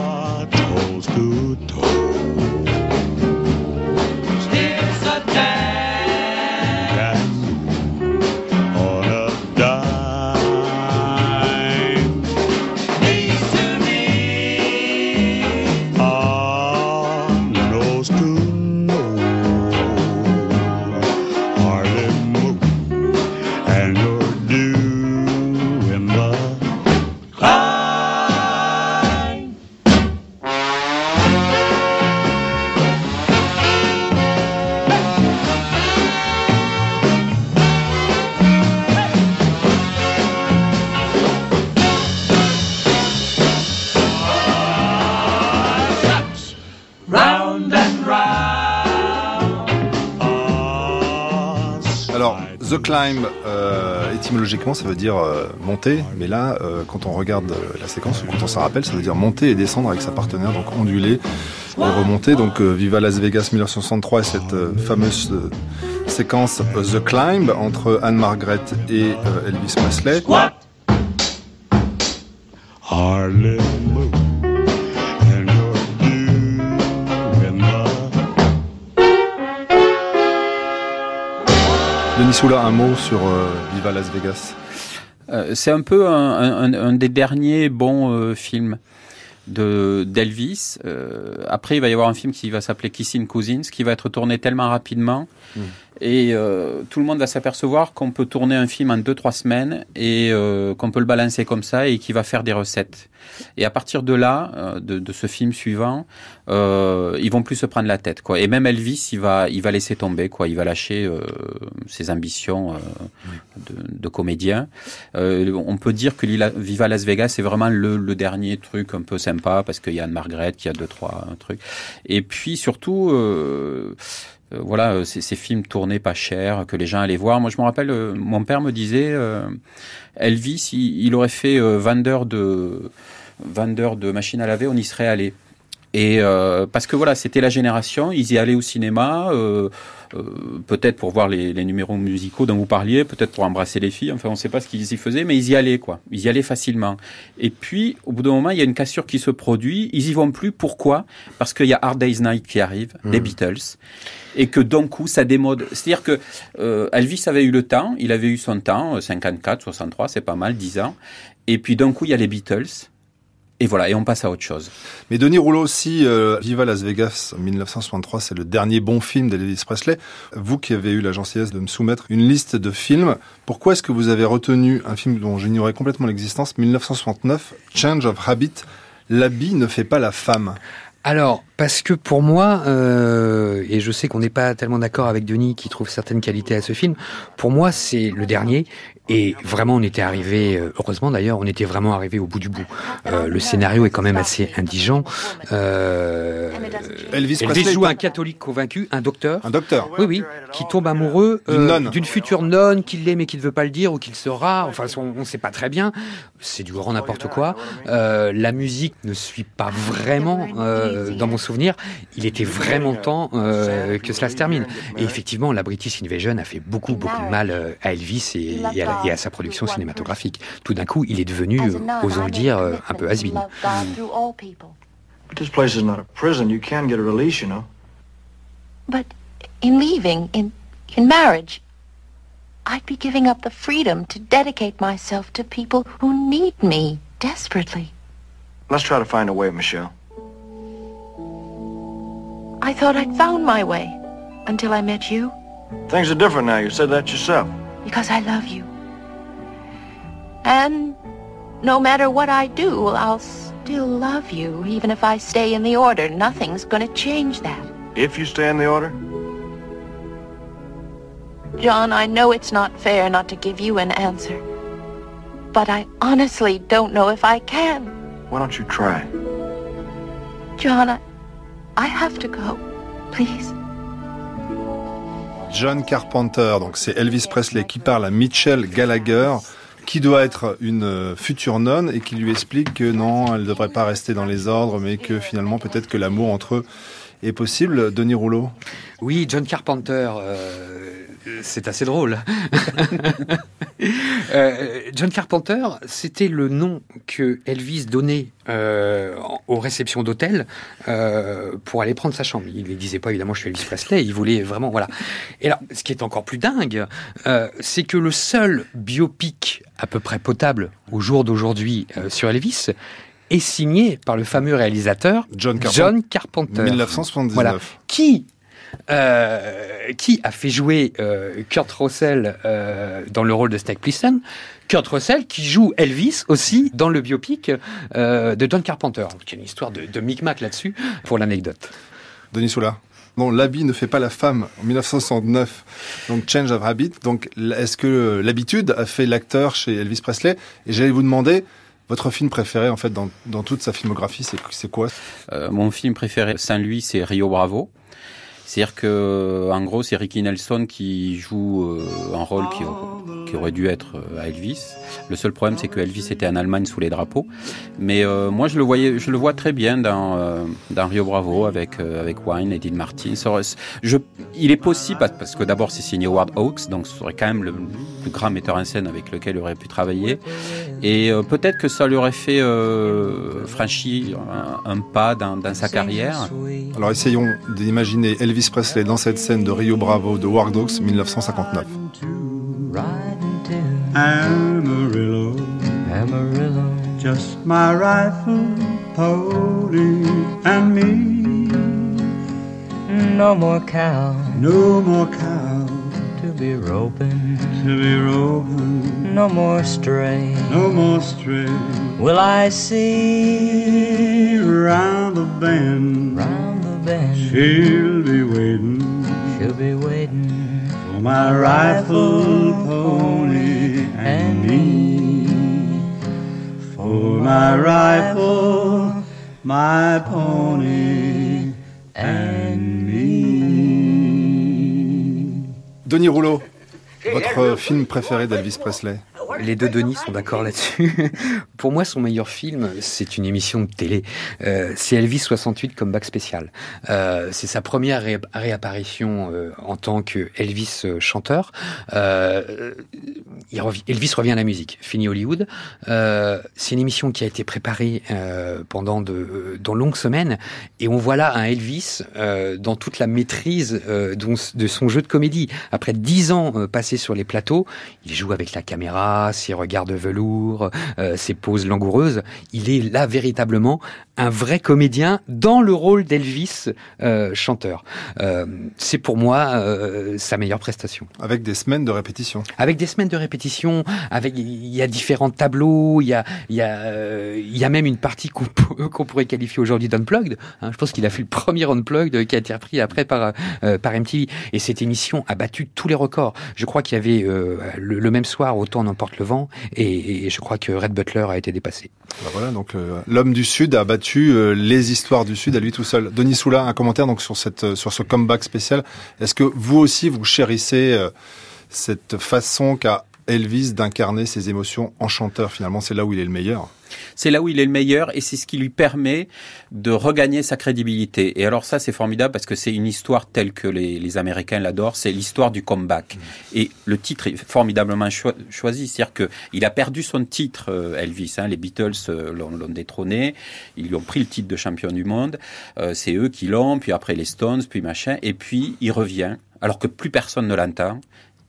Climb, euh, étymologiquement, ça veut dire euh, monter, mais là, euh, quand on regarde la séquence, quand on s'en rappelle, ça veut dire monter et descendre avec sa partenaire, donc onduler et remonter. Donc Viva Las Vegas 1963 et cette fameuse séquence The Climb entre Anne Margaret et Elvis Presley. Soula, un mot sur euh, Viva Las Vegas euh, C'est un peu un, des derniers bons euh, films de d'Elvis. après, il va y avoir un film qui va s'appeler Kissing Cousins, qui va être tourné tellement rapidement hmm. Et tout le monde va s'apercevoir qu'on peut tourner un film en deux trois semaines et qu'on peut le balancer comme ça et qui va faire des recettes. Et à partir de là, euh, de, ce film suivant, euh, ils vont plus se prendre la tête, quoi. Et même Elvis, il va, il va laisser tomber, quoi. Il va lâcher euh, ses ambitions de, comédien. on peut dire que Viva Las Vegas c'est vraiment le, dernier truc un peu sympa parce qu'il y a Anne Margaret qui a deux trois trucs. Et puis surtout. Voilà, ces, ces, films tournés pas cher, que les gens allaient voir. Moi, je me rappelle, mon père me disait, Elvis, il, il, aurait fait vendeur de vendeurs de machines à laver, on y serait allé. Et euh, parce que voilà, c'était la génération, ils y allaient au cinéma, euh, euh, peut-être pour voir les, numéros musicaux dont vous parliez, peut-être pour embrasser les filles. Enfin, on ne sait pas ce qu'ils y faisaient, mais ils y allaient quoi. Ils y allaient facilement. Et puis, au bout d'un moment, il y a une cassure qui se produit. Ils y vont plus. Pourquoi? Parce qu'il y a Hard Day's Night qui arrive, les mmh. Beatles, et que d'un coup, ça démode. C'est-à-dire que Elvis avait eu le temps, il avait eu son temps, 54, 63, c'est pas mal, 10 ans. Et puis d'un coup, il y a les Beatles et voilà, et on passe à autre chose. Mais Denis Rouleau aussi, euh, Viva Las Vegas 1963, c'est le dernier bon film d'Elvis Presley. Vous qui avez eu la gentillesse de me soumettre une liste de films, pourquoi est-ce que vous avez retenu un film dont j'ignorais complètement l'existence, 1969, Change of Habit, L'habit ne fait pas la femme? Alors, parce que pour moi, euh, et je sais qu'on n'est pas tellement d'accord avec Denis qui trouve certaines qualités à ce film, pour moi c'est le dernier et vraiment, on était arrivé, euh, heureusement d'ailleurs, on était vraiment arrivé au bout du bout. Euh, le scénario est quand même assez indigent. Euh, Elvis, Elvis joue un catholique convaincu, un docteur. Un docteur. Oui, oui, qui tombe amoureux euh, d'une future nonne qu'il l'aime et qui ne veut pas le dire ou qu'il sera. Enfin, on ne sait pas très bien. C'est du grand n'importe quoi. Euh, la musique ne suit pas vraiment dans mon souvenir. Il était vraiment temps que cela se termine. Et effectivement, la British Invasion a fait beaucoup, beaucoup de mal à Elvis et, et à la et à sa production cinématographique. Tout d'un coup, il est devenu, osons le dire, un peu has-been. But this place is not a prison. You can get a release, you know. But in leaving, in, in marriage, I'd be giving up the freedom to dedicate myself to people who need me desperately. Let's try to find a way, Michelle. I thought I'd found my way until I met you. Things are different now. You said that yourself. Because I love you. And no matter what I do, I'll still love you, even if I stay in the order. Nothing's gonna change that. If you stay in the order? John, I know it's not fair not to give you an answer. But I honestly don't know if I can. Why don't you try? John, I, I have to go. Please. John Carpenter, donc c'est Elvis Presley qui parle à Mitchell Gallagher, qui doit être une euh, future nonne et qui lui explique que non, elle ne devrait pas rester dans les ordres, mais que finalement peut-être que l'amour entre eux est possible. Denis Rouleau Oui, John Carpenter, euh, c'est assez drôle. Euh, John Carpenter, c'était le nom que Elvis donnait euh, aux réceptions d'hôtel pour aller prendre sa chambre. Il ne disait pas évidemment je suis Elvis Presley, il voulait vraiment voilà. Et là, ce qui est encore plus dingue, c'est que le seul biopic à peu près potable au jour d'aujourd'hui sur Elvis, est signé par le fameux réalisateur John, Carpenter. 1979. Qui euh, qui a fait jouer euh, Kurt Russell euh, dans le rôle de Snake Plissken Kurt Russell qui joue Elvis aussi dans le biopic de John Carpenter. Il y a une histoire de, de micmac là-dessus pour l'anecdote. Denis Soula non, l'habit ne fait pas la femme en 1969. Donc Change of Habit. Donc est-ce que l'habitude a fait l'acteur chez Elvis Presley? Et j'allais vous demander, votre film préféré, en fait, dans, dans toute sa filmographie, c'est quoi? Euh, Mon film préféré, Saint-Louis, c'est Rio Bravo. C'est-à-dire que, en gros, c'est Ricky Nelson qui joue euh, un rôle qui, aurait dû être euh, à Elvis. Le seul problème, c'est que Elvis était en Allemagne sous les drapeaux. Mais euh, moi, je le voyais, je le vois très bien dans, Rio Bravo avec avec Wine et Dean Martin. Il est possible parce que d'abord, c'est signé Howard Hawks, donc ce serait quand même le plus grand metteur en scène avec lequel il aurait pu travailler. Et peut-être que ça lui aurait fait franchir un, pas dans sa carrière. Alors essayons d'imaginer Elvis Elvis Presley dans cette scène de Rio Bravo de War Dogs 1959. Amarillo, Amarillo, just my rifle, pony and me. No more cow, no more cow to be roping, to be roping. No more stray, no more stray. Will I see round the bend, round She'll be waiting, she'll be waiting for my rifle, pony, and me. For my rifle, my pony, and me. Denis Rouleau, votre film préféré d'Elvis Presley les deux Denis sont d'accord là-dessus. Pour moi, son meilleur film, c'est une émission de télé. Euh, c'est Elvis 68 comme bac spécial. Euh, c'est sa première réapparition euh, en tant que Elvis euh, chanteur. Euh, il Elvis revient à la musique. Fini Hollywood. c'est une émission qui a été préparée pendant de dans longues semaines et on voit là un Elvis dans toute la maîtrise de son jeu de comédie. Après dix ans passés sur les plateaux, il joue avec la caméra ses regards de velours, euh, ses poses langoureuses. Il est là véritablement un vrai comédien dans le rôle d'Elvis euh, chanteur. Euh, c'est pour moi sa meilleure prestation. Avec des semaines de répétition. Avec des semaines de répétition, avec il y a différents tableaux, il y a il y a il y a même une partie qu'on pourrait qualifier aujourd'hui d'unplugged. Hein. Je pense qu'il a fait le premier unplugged qui a été repris après par par MTV. Et cette émission a battu tous les records. Je crois qu'il y avait le, le, même soir autant n'emporte le vent, et, je crois que Red Butler a été dépassé. Bah voilà, donc euh, l'homme du Sud a battu euh, les histoires du Sud à lui tout seul. Denis Soula, un commentaire donc sur cette euh, sur ce comeback spécial. Est-ce que vous aussi vous chérissez cette façon qu'a Elvis d'incarner ses émotions en chanteur Finalement, c'est là où il est le meilleur. C'est là où il est le meilleur et c'est ce qui lui permet de regagner sa crédibilité. Et alors ça, c'est formidable parce que c'est une histoire telle que les, Américains l'adorent. C'est l'histoire du comeback. Et le titre est formidablement choisi. C'est-à-dire qu'il a perdu son titre, euh, Elvis. Hein. Les Beatles euh, l'ont détrôné. Ils lui ont pris le titre de champion du monde. Euh, c'est eux qui l'ont. Puis après les Stones, puis machin. Et puis il revient alors que plus personne ne l'entend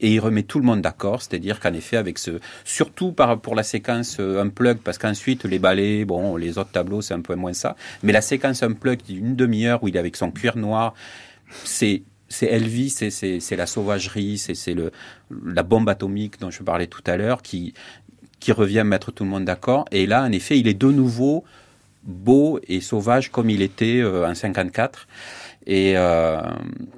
et il remet tout le monde d'accord, c'est-à-dire qu'en effet, avec ce, surtout par, pour la séquence euh, unplug, parce qu'ensuite les ballets, bon, les autres tableaux, c'est un peu moins ça, mais la séquence unplug d'une demi-heure où il est avec son cuir noir, c'est c'est Elvis, c'est la sauvagerie, c'est le la bombe atomique dont je parlais tout à l'heure qui qui revient mettre tout le monde d'accord. Et là, en effet, il est de nouveau beau et sauvage comme il était euh, en 54. Et, euh,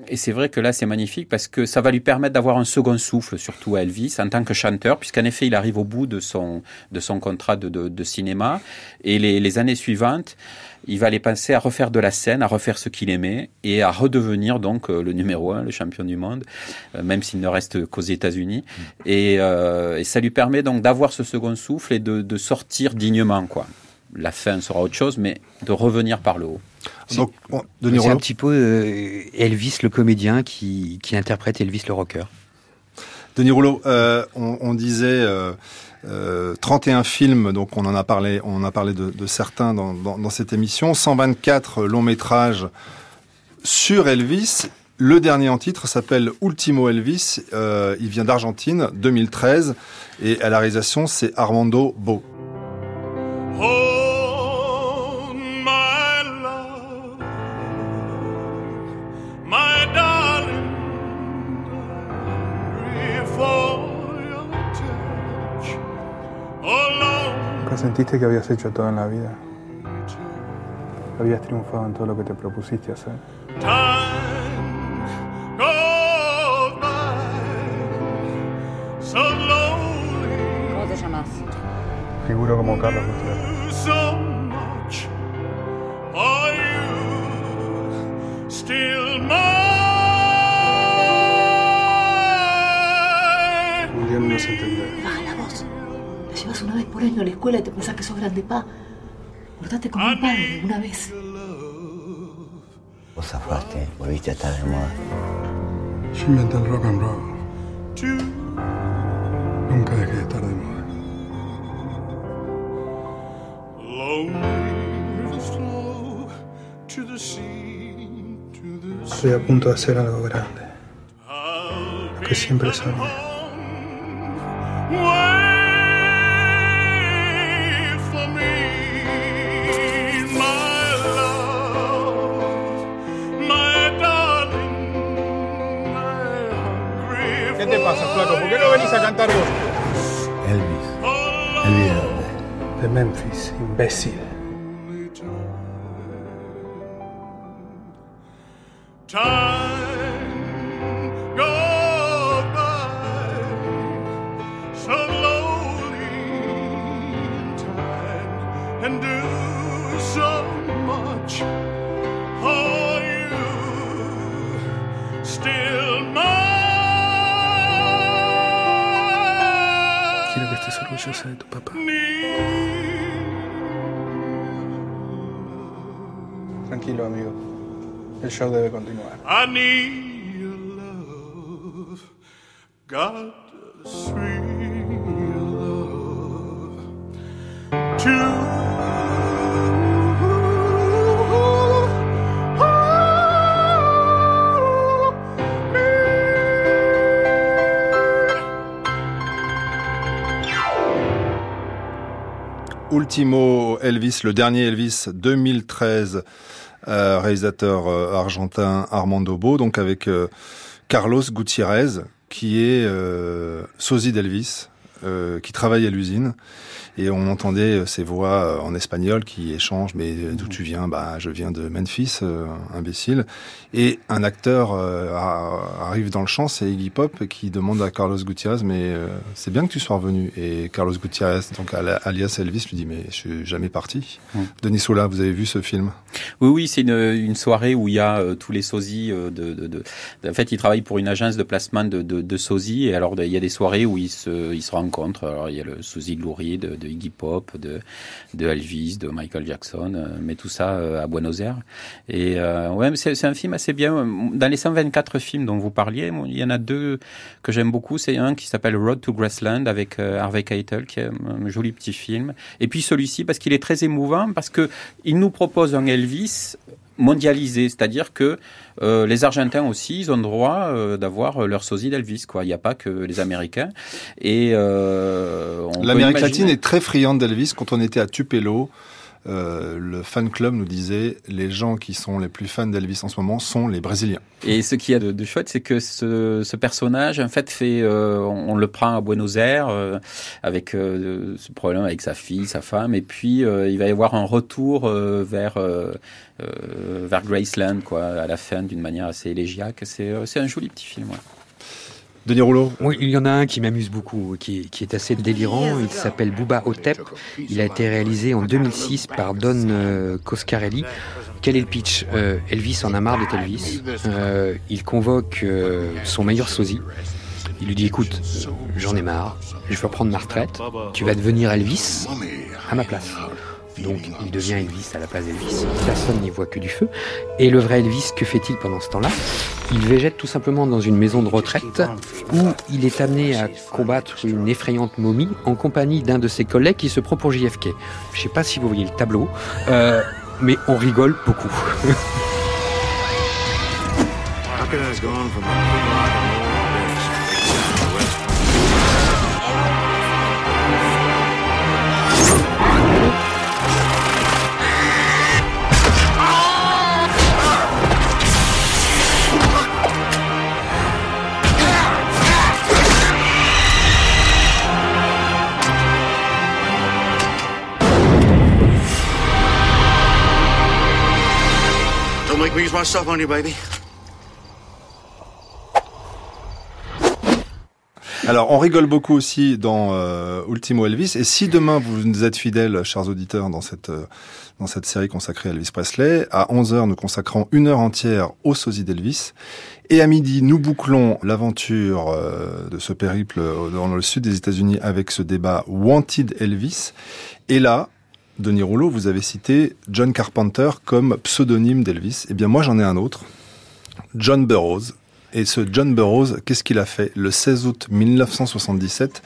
et c'est vrai que là, c'est magnifique parce que ça va lui permettre d'avoir un second souffle, surtout à Elvis, en tant que chanteur, puisqu'en effet, il arrive au bout de son, de son contrat de, de, de cinéma. Et les, les années suivantes, il va aller penser à refaire de la scène, à refaire ce qu'il aimait et à redevenir donc euh, le numéro un, le champion du monde, euh, même s'il ne reste qu'aux États-Unis. Mm. Et, euh, et, ça lui permet donc d'avoir ce second souffle et de, de sortir dignement, quoi. La fin sera autre chose, mais de revenir par le haut. Donc, c'est un petit peu Elvis le comédien qui, qui interprète Elvis le rocker. Denis Rouleau, euh, on, on, disait euh, euh, 31 films, donc on en a parlé, on a parlé de, de certains dans, dans, dans, cette émission, 124 longs métrages sur Elvis. Le dernier en titre s'appelle Ultimo Elvis. Euh, il vient d'Argentine, 2013, et à la réalisation c'est Armando Bo. Oh ¿Sentiste que habías hecho todo en la vida? ¿Habías triunfado en todo lo que te propusiste hacer? ¿Cómo te llamas? Figuro como Carlos Gutiérrez. Una vez por año a la escuela y te pensás que sos grande pa. Portate como un padre una vez. Vos zafaste, volviste a estar de moda. Yo inventé el rock and roll. Nunca dejé de estar de moda. Estoy a punto de hacer algo grande. Lo que siempre soñé. Memphis, show debe continuar. Ultimo Elvis, le dernier Elvis 2013, euh, réalisateur euh, argentin Armando Bo, donc avec euh, Carlos Gutiérrez, qui est sosie d'Elvis, qui travaille à l'usine et on entendait ces voix en espagnol qui échangent mais d'où tu viens? Bah je viens de Memphis imbécile. Et un acteur arrive dans le champ c'est Iggy Pop qui demande à Carlos Gutiérrez mais c'est bien que tu sois revenu. Et Carlos Gutiérrez donc alias Elvis lui dit mais je suis jamais parti. Denis Sola vous avez vu ce film? Oui oui c'est une, une, soirée où il y a tous les sosies de, de, de, en fait il travaille pour une agence de placement de, de, de sosies. Et alors il y a des soirées où ils se, ils se rencontrent alors il y a le sosie de de, de Iggy Pop, de, de Elvis, de Michael Jackson, euh, mais tout ça euh, à Buenos Aires. Et euh, ouais, c'est un film assez bien. Dans les 124 films dont vous parliez, il y en a deux que j'aime beaucoup. C'est un qui s'appelle Road to Grassland avec Harvey Keitel, qui est un joli petit film. Et puis celui-ci parce qu'il est très émouvant, parce que il nous propose un Elvis mondialisé, c'est-à-dire que euh, les Argentins aussi, ils ont le droit euh, d'avoir leur sosie d'Elvis. Quoi. Il n'y a pas que les Américains. Et euh, l'Amérique latine est très friande d'Elvis. Quand on était à Tupelo, euh, le fan club nous disait les gens qui sont les plus fans d'Elvis en ce moment sont les Brésiliens. Et ce qu'il y a de, chouette, c'est que ce, personnage, en fait, fait, euh, on, le prend à Buenos Aires euh, avec ce problème avec sa fille, sa femme, et puis il va y avoir un retour vers vers Graceland, quoi, à la fin, d'une manière assez élégiaque. C'est un joli petit film. Denis Rouleau Oui, il y en a un qui m'amuse beaucoup, qui, est assez délirant. Il s'appelle Bouba Otep. Il a été réalisé en 2006 par Don euh, Coscarelli. Quel est le pitch euh, Elvis en a marre d'être Elvis. Euh, il convoque son meilleur sosie. Il lui dit écoute, j'en ai marre, je veux prendre ma retraite, tu vas devenir Elvis à ma place. Donc il devient Elvis à la place d'Elvis. Personne n'y voit que du feu. Et le vrai Elvis, que fait-il pendant ce temps-là? Il végète tout simplement dans une maison de retraite où il est amené à combattre une effrayante momie en compagnie d'un de ses collègues qui se prend JFK. Je ne sais pas si vous voyez le tableau, euh, mais on rigole beaucoup. Alors, on rigole beaucoup aussi dans euh, Ultimo Elvis. Et si demain vous nous êtes fidèles, chers auditeurs, dans cette euh, série consacrée à Elvis Presley, à 11h, nous consacrons une heure entière au sosie d'Elvis. Et à midi, nous bouclons l'aventure euh, de ce périple dans le sud des États-Unis avec ce débat Wanted Elvis. Et là, Denis Rouleau, vous avez cité John Carpenter comme pseudonyme d'Elvis. Eh bien, moi, j'en ai un autre. John Burroughs. Et ce John Burroughs, qu'est-ce qu'il a fait? Le 16 août 1977,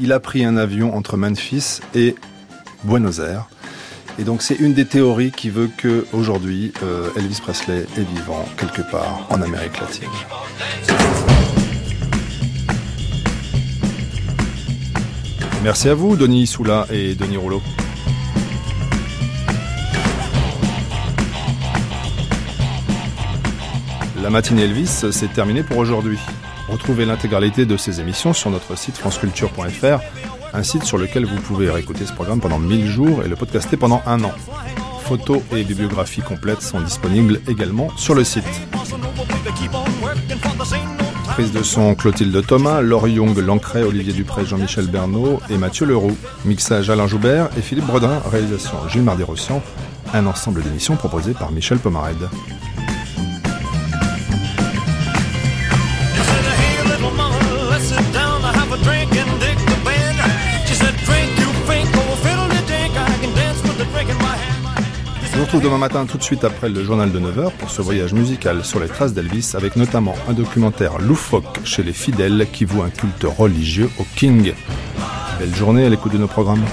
il a pris un avion entre Memphis et Buenos Aires. Et donc c'est une des théories qui veut que aujourd'hui euh, Elvis Presley est vivant quelque part en Amérique latine. Merci à vous, Denis Soula et Denis Rouleau. La matinée Elvis, c'est terminé pour aujourd'hui. Retrouvez l'intégralité de ces émissions sur notre site franceculture.fr, un site sur lequel vous pouvez réécouter ce programme pendant 1000 jours et le podcaster pendant un an. Photos et bibliographies complètes sont disponibles également sur le site. Prise de son Clotilde Thomas, Laure Young, Lancret, Olivier Dupré, Jean-Michel Bernot et Mathieu Leroux. Mixage Alain Joubert et Philippe Bredin. Réalisation Gilles Mardi-Rossian. Un ensemble d'émissions proposé par Michel Pomarède. Retrouve demain matin tout de suite après le journal de 9h pour ce voyage musical sur les traces d'Elvis avec notamment un documentaire loufoque chez les fidèles qui voue un culte religieux au King. Belle journée à l'écoute de nos programmes.